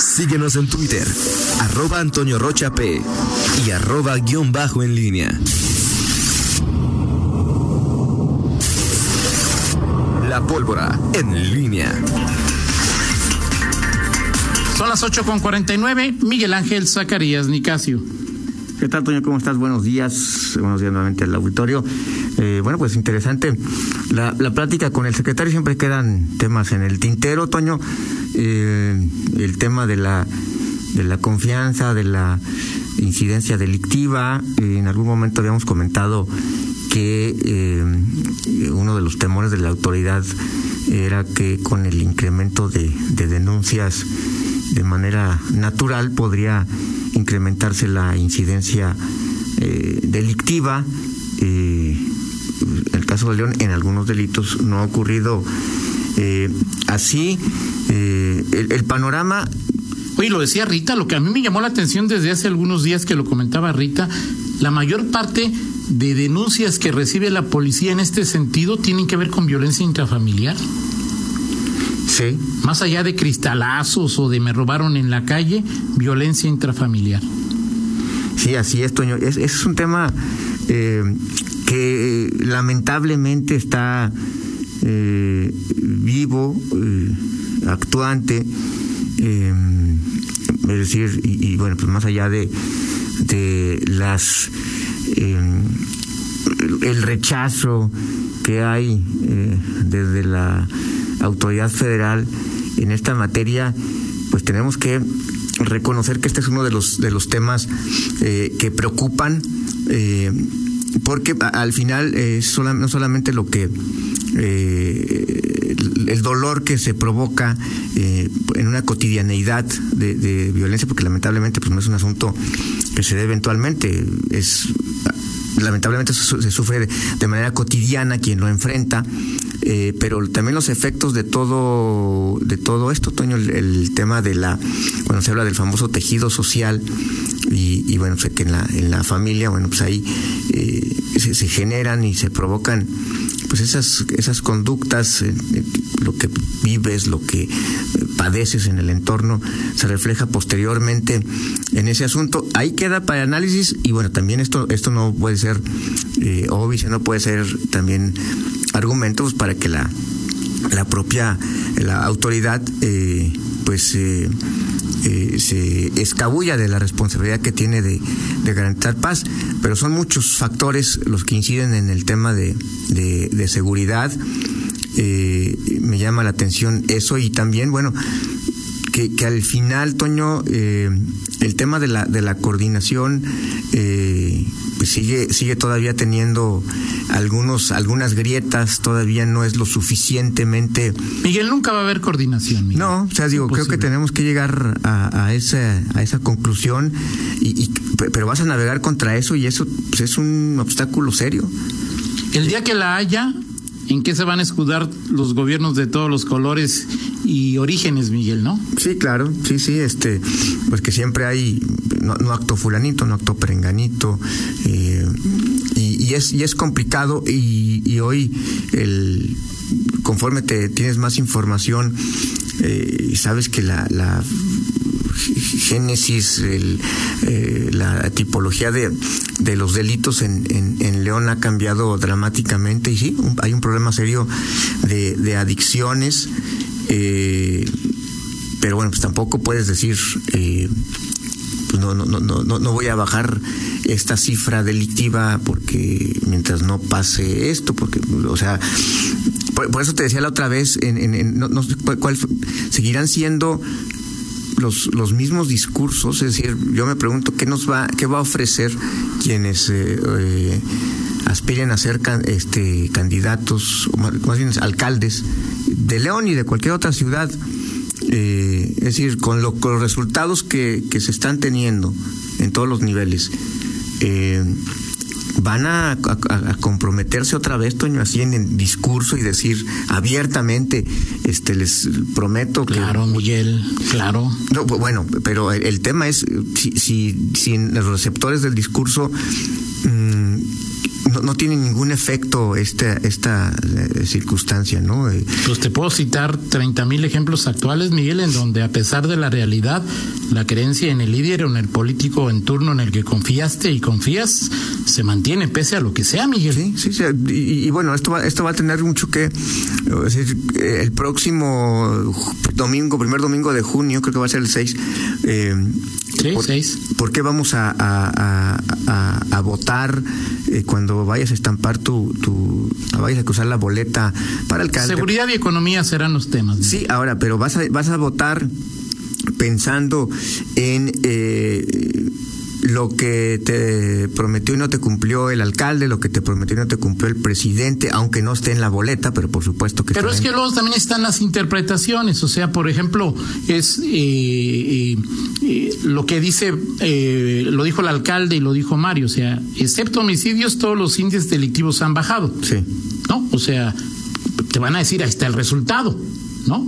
Síguenos en Twitter, arroba Antonio Rocha P y arroba guion bajo en línea. La pólvora en línea. Son las 8 con 49. Miguel Ángel Zacarías Nicasio. ¿Qué tal, Toño? ¿Cómo estás? Buenos días. Buenos días nuevamente al auditorio. Eh, bueno, pues interesante. La, la, plática con el secretario siempre quedan temas en el tintero, Toño. Eh, el tema de la, de la confianza, de la incidencia delictiva. Eh, en algún momento habíamos comentado que eh, uno de los temores de la autoridad era que con el incremento de, de denuncias de manera natural podría incrementarse la incidencia eh, delictiva. Eh, el caso de León, en algunos delitos no ha ocurrido eh, así. Eh, el, el, panorama. Oye, lo decía Rita, lo que a mí me llamó la atención desde hace algunos días que lo comentaba Rita, la mayor parte de denuncias que recibe la policía en este sentido tienen que ver con violencia intrafamiliar. Sí. Más allá de cristalazos o de me robaron en la calle, violencia intrafamiliar. Sí, así es, Toño. Es, es un tema eh, que lamentablemente está eh, vivo, eh, actuante, es decir, y, bueno, pues más allá de, de las el rechazo que hay desde la autoridad federal en esta materia, pues tenemos que reconocer que este es uno de los de los temas eh, que preocupan eh, porque al final eh, sola, no solamente lo que el dolor que se provoca en una cotidianeidad de, de, violencia porque lamentablemente pues no es un asunto que se dé eventualmente es lamentablemente se sufre de manera cotidiana quien lo enfrenta eh, pero también los efectos de todo de todo esto Toño el, tema de la cuando se habla del famoso tejido social y, bueno que en la en la familia bueno pues ahí eh, se, se, generan y se provocan pues esas esas conductas eh, lo que vives lo que padeces en el entorno se refleja posteriormente en ese asunto ahí queda para análisis y bueno también esto esto no puede ser eh, obvio no puede ser también argumentos para que la, la propia la autoridad eh, pues eh, eh, se escabulla de la responsabilidad que tiene de, de, garantizar paz, pero son muchos factores los que inciden en el tema de, de, de seguridad. me llama la atención eso y también, bueno, que, que al final, Toño, el tema de la, de la coordinación pues sigue sigue todavía teniendo algunos algunas grietas todavía no es lo suficientemente Miguel nunca va a haber coordinación Miguel. no o sea digo Imposible. creo que tenemos que llegar a, a esa a esa conclusión y, y, pero vas a navegar contra eso y eso pues, es un obstáculo serio el día que la haya en qué se van a escudar los gobiernos de todos los colores y orígenes, Miguel, ¿no? Sí, claro, sí, sí, este, pues que siempre hay no, acto fulanito, no acto perenganito, eh, y, es, y es complicado, y, hoy el conforme te tienes más información, eh, sabes que la génesis, el, eh, la tipología de, de los delitos en, en, León ha cambiado dramáticamente. Y sí, un, hay un problema serio de, adicciones, eh, pero bueno, pues tampoco puedes decir, eh, pues no, no, no, no, no voy a bajar esta cifra delictiva porque mientras no pase esto, porque, o sea, por, eso te decía la otra vez, en, en, en no, no cuál, seguirán siendo los, los mismos discursos, es decir, yo me pregunto qué nos va, qué va a ofrecer quienes eh, eh, aspiren a ser este, candidatos, más, bien alcaldes de León y de cualquier otra ciudad. Eh, es decir, con los resultados que, que, se están teniendo en todos los niveles, eh, van a, a, a, comprometerse otra vez, Toño, así en el discurso y decir abiertamente, este, les prometo que. Claro, Miguel, claro. No, bueno, pero el, el tema es si, si, si en los receptores del discurso mmm, no, no tiene ningún efecto esta, esta eh, circunstancia, ¿no? Eh, Pues te puedo citar 30 mil ejemplos actuales, Miguel, en donde a pesar de la realidad, la creencia en el líder o en el político en turno en el que confiaste y confías se mantiene pese a lo que sea, Miguel. Sí, sí, sí. Y, y bueno, esto va, esto va a tener mucho que. es decir, eh, el próximo domingo, primer domingo de junio, creo que va a ser el 6. Eh, Sí, por, seis. ¿Por qué vamos a, a, a, votar eh, cuando vayas a estampar tu, tu. vayas a cruzar la boleta para alcalde? Seguridad y economía serán los temas. Sí, ahora, pero vas a, vas a votar pensando en eh, lo que te prometió y no te cumplió el alcalde, lo que te prometió y no te cumplió el presidente, aunque no esté en la boleta, pero por supuesto que Pero es que luego también están las interpretaciones, o sea, por ejemplo, es eh, eh, eh, lo que dice, eh, lo dijo el alcalde y lo dijo Mario, o sea, excepto homicidios, todos los índices delictivos han bajado, Sí. ¿no? O sea, te van a decir, ahí está el resultado, ¿no?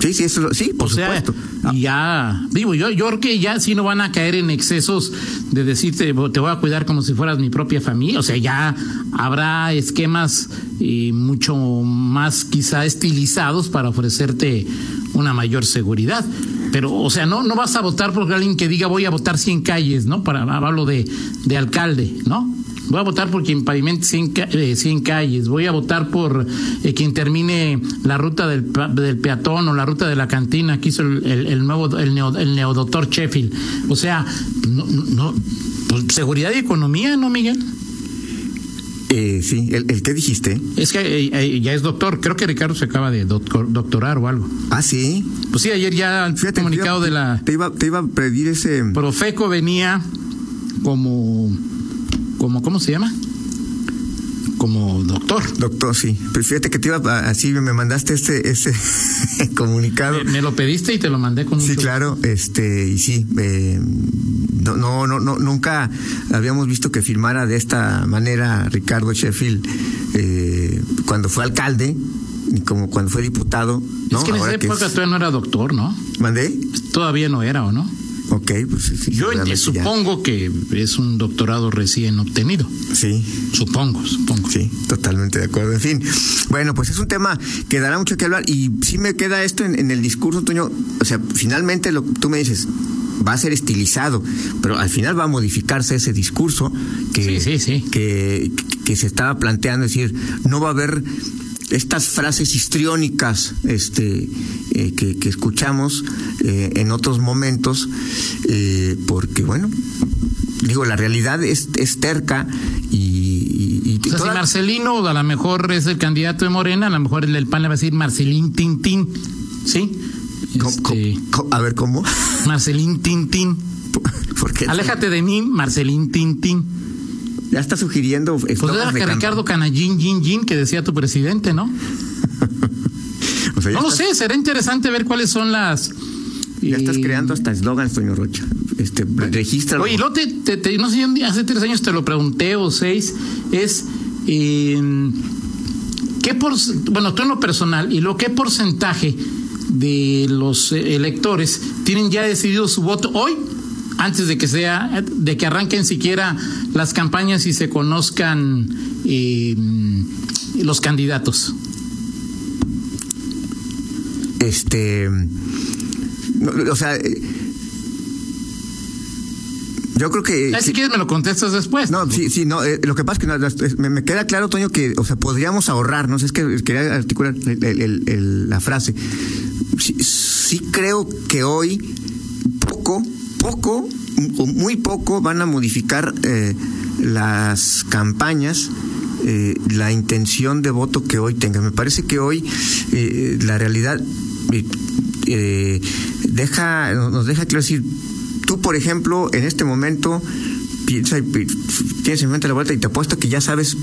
Sí, sí, eso, sí, por o sea, supuesto. Ah, ya, digo, yo, yo creo que ya sí no van a caer en excesos de decirte, te voy a cuidar como si fueras mi propia familia, o sea, ya habrá esquemas eh, mucho más quizá estilizados para ofrecerte una mayor seguridad. Pero, o sea, no, no vas a votar por alguien que diga voy a votar 100 calles, ¿no? Para hablo de, de alcalde, ¿no? Voy a votar por quien pavimente 100, ca- eh, 100 calles. Voy a votar por eh, quien termine la ruta del, del peatón o la ruta de la cantina que hizo el, el- el nuevo el, neo, el neodoctor Sheffield. O sea, no, pues, seguridad y economía, ¿no, Miguel? eh, sí, el, el que dijiste. Es que eh, eh, ya es doctor. Creo que Ricardo se acaba de doctor- doctorar o algo. Ah, sí. Pues sí, ayer ya el Fíjate, comunicado de la Te iba, te iba a pedir ese. Profeco venía como, como ¿cómo se llama? Como doctor. Doctor, sí. Pues fíjate que te iba a- así me mandaste ese, ese comunicado. Me, me lo pediste y te lo mandé con Sí, mucho claro, este, y sí, eh, no, no, no, no, nunca habíamos visto que firmara de esta manera Ricardo Sheffield eh, cuando fue alcalde, ni como cuando fue diputado. ¿no? Es que en esa época es- todavía no era doctor, ¿no? ¿Mandé? Todavía no era, ¿o no? Ok, pues sí, Yo ya. supongo que es un doctorado recién obtenido. Sí, Supongo, supongo. Sí, totalmente de acuerdo. En fin, bueno, pues es un tema que dará mucho que hablar y sí me queda esto en, en el discurso, Toño. O sea, finalmente lo tú me dices va a ser estilizado, pero al final va a modificarse ese discurso que, Sí, sí, sí. que, que se estaba planteando, es decir, no va a haber estas frases histriónicas este, eh, que, que escuchamos eh, en otros momentos, eh, porque bueno, digo, la realidad es, es terca y... y- y O sea, si Marcelino a lo mejor es el candidato de Morena, a lo mejor el del PAN le va a decir Marcelín Tintín. ¿Sí? ¿Cómo- Este, a ver, ¿cómo? Marcelín Tintín. ¿Por qué? Aléjate de mí, Marcelín Tintín. Ya está sugiriendo Pues era que. Ricardo Canallín, Jin, Jin, que decía tu presidente, ¿no? O sea, ya No lo sé, será interesante ver cuáles son las. Ya estás eh, creando hasta eslogans, Toño Rocha. Este, registra. Oye, lo te, te- te- no sé, hace tres años te lo pregunté o seis, es eh, qué por, bueno, tú en lo personal y lo qué porcentaje de los eh, electores tienen ya decidido su voto hoy antes de que sea, de que arranquen siquiera las campañas y se conozcan eh, los candidatos. Este. o sea. eh, Yo creo que. Ah, si quieres me lo contestas después. No, sí, sí, no. eh, lo que pasa es que no, me, me queda claro, Toño, que, o sea, podríamos ahorrarnos. Es que quería articular el- el- el- la frase. Sí, sí creo que hoy poco, poco, o muy poco van a modificar eh, las campañas. eh, la intención de voto que hoy tenga. Me parece que hoy eh, la realidad eh, deja, nos deja claro decir, tú por ejemplo, en este momento piensa tienes en mente la vuelta y te apuesto que ya sabes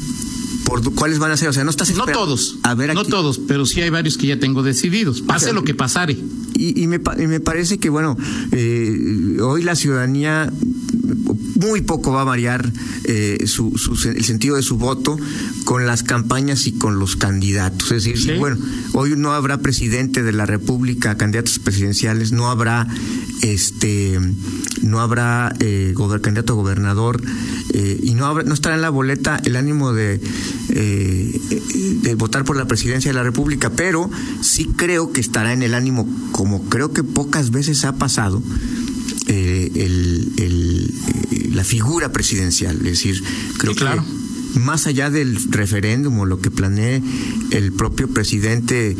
por cuáles van a ser, o sea, no estás No esperando- todos, A ver no todos, pero sí hay varios que ya tengo decididos. Pase sea, lo que pasare. Y, y me, y me parece que, bueno, eh, hoy la ciudadanía muy poco va a variar eh, su, el sentido de su voto con las campañas y con los candidatos. Es decir, bueno, hoy no habrá presidente de la República, candidatos presidenciales, no habrá este no habrá eh, candidato a gobernador eh, y no habrá, no estará en la boleta el ánimo de, eh, de votar por la presidencia de la República, pero sí creo que estará en el ánimo, como creo que pocas veces ha pasado, el, el, la figura presidencial. Es decir, creo claro. que más allá del referéndum o lo que planee el propio presidente.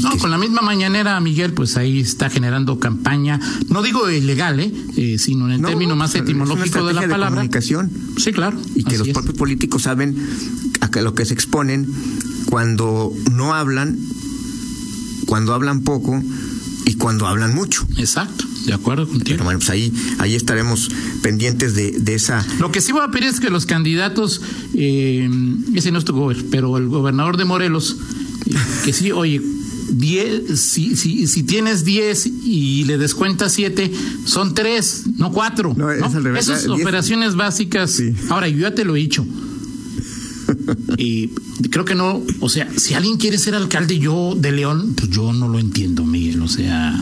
no, con la misma mañanera, Miguel, pues ahí está generando campaña, no digo ilegal, ¿eh? eh sino en el término más etimológico de la palabra. comunicación. Sí, claro. Y que los propios políticos saben a lo que se exponen cuando no hablan, cuando hablan poco y cuando hablan mucho. Exacto. De acuerdo contigo. bueno, pues ahí, ahí estaremos pendientes de, de, esa. Lo que sí voy a pedir es que los candidatos, eh, ese no es tu gobernador, pero el gobernador de Morelos, eh, que sí, oye, diez, si, si, si tienes 10 y le descuentas 7, son 3, no 4. No, Es al revés. Esas operaciones básicas. Ahora, yo ya te lo he dicho. y creo que no, o sea, si alguien quiere ser alcalde yo de León, pues yo no lo entiendo, Miguel, o sea,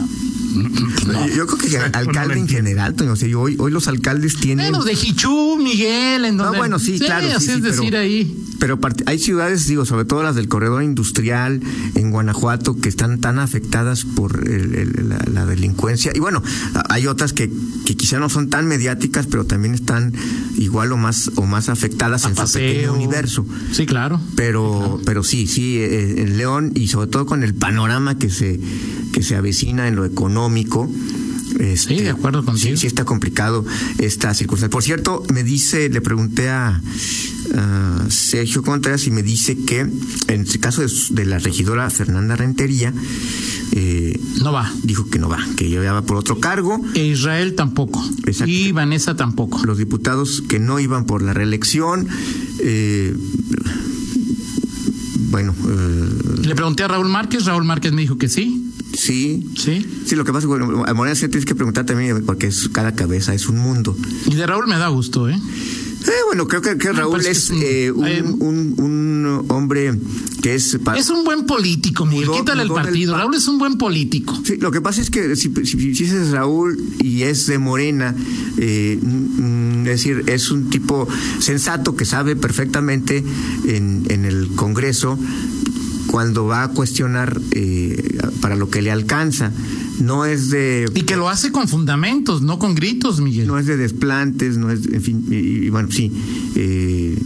yo creo que alcalde en general, o sea, hoy, hoy los alcaldes tienen. Menos de Jichú, Miguel, en donde. No, bueno, sí, claro. es decir, ahí. Pero hay ciudades, digo, sobre todo las del corredor industrial en Guanajuato, que están tan afectadas por la, delincuencia. Y bueno, hay otras que, que quizá no son tan mediáticas, pero también están igual o más o más afectadas en su pequeño universo. Sí, claro. Pero, pero sí, sí, eh, en León y sobre todo con el panorama que se que se avecina en lo económico. Este, sí, de acuerdo contigo. Sí, sí está complicado esta circunstancia. Por cierto, me dice, le pregunté a, Sergio Contreras y me dice que en el caso de, la regidora Fernanda Rentería, eh, no va. Dijo que no va, que ya va por otro cargo. E Israel tampoco. Y Vanessa tampoco. Los diputados que no iban por la reelección. Eh, bueno. Eh, le pregunté a Raúl Márquez, Raúl Márquez me dijo que sí. Sí. Sí. Sí, lo que pasa es que bueno, a Morena sí tienes que preguntar también porque es, cada cabeza es un mundo. Y de Raúl me da gusto, ¿eh? Eh, bueno, creo que, que Raúl es, eh, un, un, hombre que es... Es un buen político, Miguel. Quítale el partido. Raúl es un buen político. Sí, lo que pasa es que si, si, si es Raúl y es de Morena, eh, es decir, es un tipo sensato que sabe perfectamente en, en el Congreso cuando va a cuestionar eh, para lo que le alcanza. No es de... Y que lo hace con fundamentos, no con gritos, Miguel. No es de desplantes, no es, en fin, y, bueno, sí. Eh,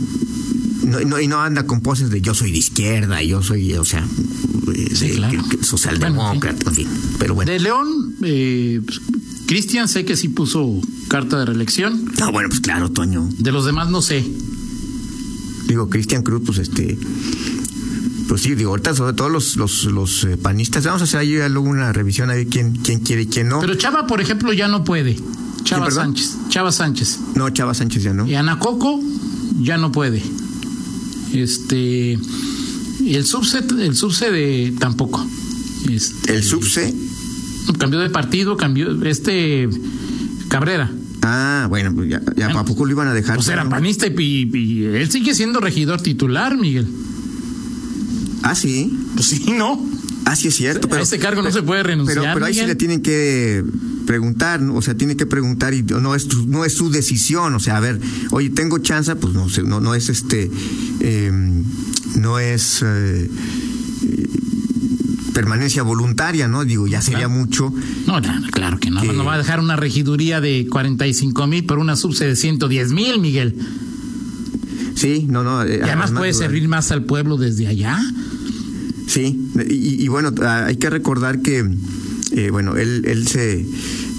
no, y no anda con poses de yo soy de izquierda, yo soy, o sea, eh, socialdemócrata, en fin. Pero bueno. De León, eh, Cristian sé que sí puso carta de reelección. No, bueno, pues claro, Toño. De los demás no sé. Digo, Cristian Cruz, pues este pues sí, digo, ahorita sobre todo los, los, los eh, panistas, vamos a hacer ahí luego una revisión a ver quién, quién quiere y quién no. Pero Chava, por ejemplo, ya no puede. Chava Sánchez. Chava Sánchez. No, Chava Sánchez ya no. Y Ana Coco ya no puede. Este. El subse, el subse de tampoco. Este, ¿El subse? Cambió de partido, cambió. Este. Cabrera. Ah, bueno, pues ya, ya ¿a poco lo iban a dejar? Pues era panista y, y, él sigue siendo regidor titular, Miguel. Ah, sí. Pues sí, ¿no? Ah, sí es cierto. Pero, a ese cargo no se puede renunciar. Pero, pero ahí sí le tienen que preguntar, o sea, tiene que preguntar y no es no es su decisión, o sea, a ver, oye, tengo chance, pues no no, no es este, em, no es eh, permanencia voluntaria, ¿no? Digo, ya sería mucho. No, claro que no. No va a dejar una regiduría de 45 mil por una subse de 110 mil, Miguel. Sí, no, no. Eh, y además, puede servir más al pueblo desde allá. Sí, y, bueno, ah, hay que recordar que, eh, bueno, él, él se,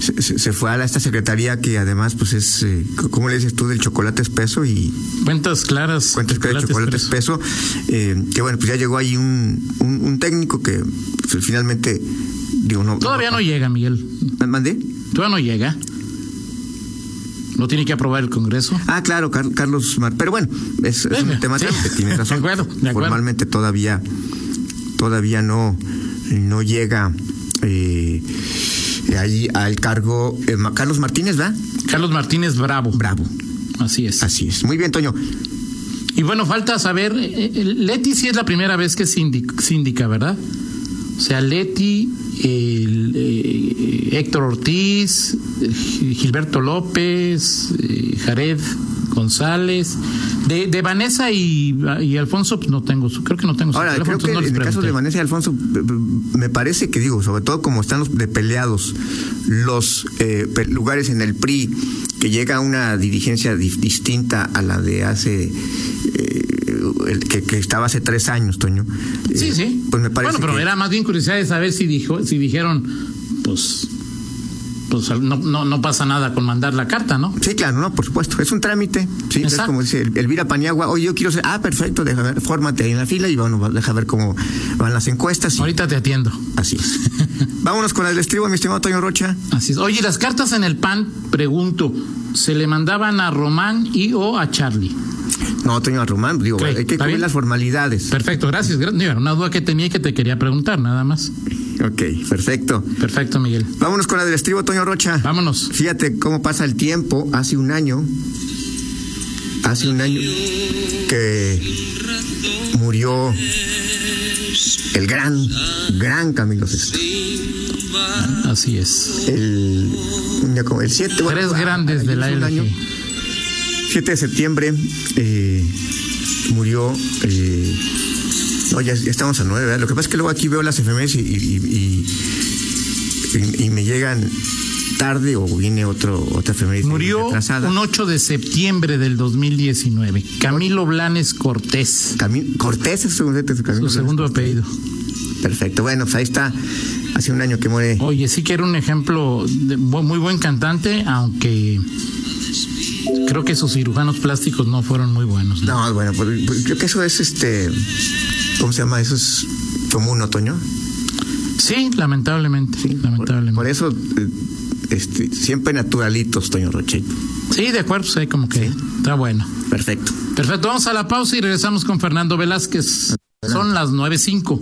se, fue a esta secretaría que además, pues es, eh, ¿cómo le dices tú? Del chocolate espeso y... Cuentas claras. Cuentas claras, chocolate espeso. eh, que bueno, pues ya llegó ahí un, un, técnico que pues, finalmente, digo, no... Todavía no, llega, Miguel. ¿Mandé? Todavía no llega. ¿No tiene que aprobar el Congreso? Ah, claro, Carlos Mar. Pero bueno, es, un tema que tiene razón. De acuerdo, Formalmente todavía todavía no, no llega eh, ahí al cargo eh, Carlos Martínez, ¿va? Carlos Martínez Bravo. Bravo. Así es. Así es. Muy bien, Toño. Y bueno, falta saber, eh, eh, Leti sí es la primera vez que síndica, ¿verdad? O sea, Leti, el, eh, Héctor Ortiz, Gilberto López, Jared González. De, de Vanessa y, y, Alfonso, pues no tengo su, creo que no tengo su Ahora, creo que en el caso de Vanessa y Alfonso, me parece que digo, sobre todo como están los de peleados los eh, lugares en el PRI, que llega una dirigencia distinta a la de hace eh, el que, que, estaba hace tres años, Toño. Sí, sí. Pues me parece bueno, pero era más bien curiosidad de saber si dijo, si dijeron, pues pues no, no, no, pasa nada con mandar la carta, ¿no? Sí, claro, no, por supuesto. Es un trámite. Sí, es como dice Elvira Paniagua, oye, yo quiero ser, ah, perfecto, deja ver, fórmate ahí en la fila y bueno, deja ver cómo van las encuestas. Ahorita te atiendo. Así es. Vámonos con el estribo, mi estimado Toño Rocha. Así es. Oye, las cartas en el PAN, pregunto, ¿se le mandaban a Román y o a Charlie? No, Toño, a Román, digo, hay que cubrir las formalidades. Perfecto, gracias. Una duda que tenía y que te quería preguntar, nada más. Ok, perfecto. Perfecto, Miguel. Vámonos con la del estribo, Toño Rocha. Vámonos. Fíjate cómo pasa el tiempo. Hace un año, hace un año que murió el gran, gran Camilo Sesto. Así es. El, el 7 Tres grandes de la año 7 de septiembre eh, murió. Eh, no, ya, estamos a 9. Lo que pasa es que luego aquí veo las FMS y, y, me llegan tarde o viene otro, otra efeméride Murió un 8 de septiembre del 2019. Camilo Blanes Cortés. Cortés es su, su segundo apellido. Perfecto. Bueno, pues ahí está. Hace un año que muere. Oye, sí que era un ejemplo de muy buen cantante, aunque creo que sus cirujanos plásticos no fueron muy buenos. No, bueno, pues, creo que eso es este, ¿cómo se llama? Eso es común, otoño. Sí, lamentablemente, sí, lamentablemente. Por, eso, eh, este, siempre naturalitos, Toño Roche. Sí, de acuerdo, sí, como que está bueno. Perfecto. Perfecto, vamos a la pausa y regresamos con Fernando Velázquez. Son las nueve cinco.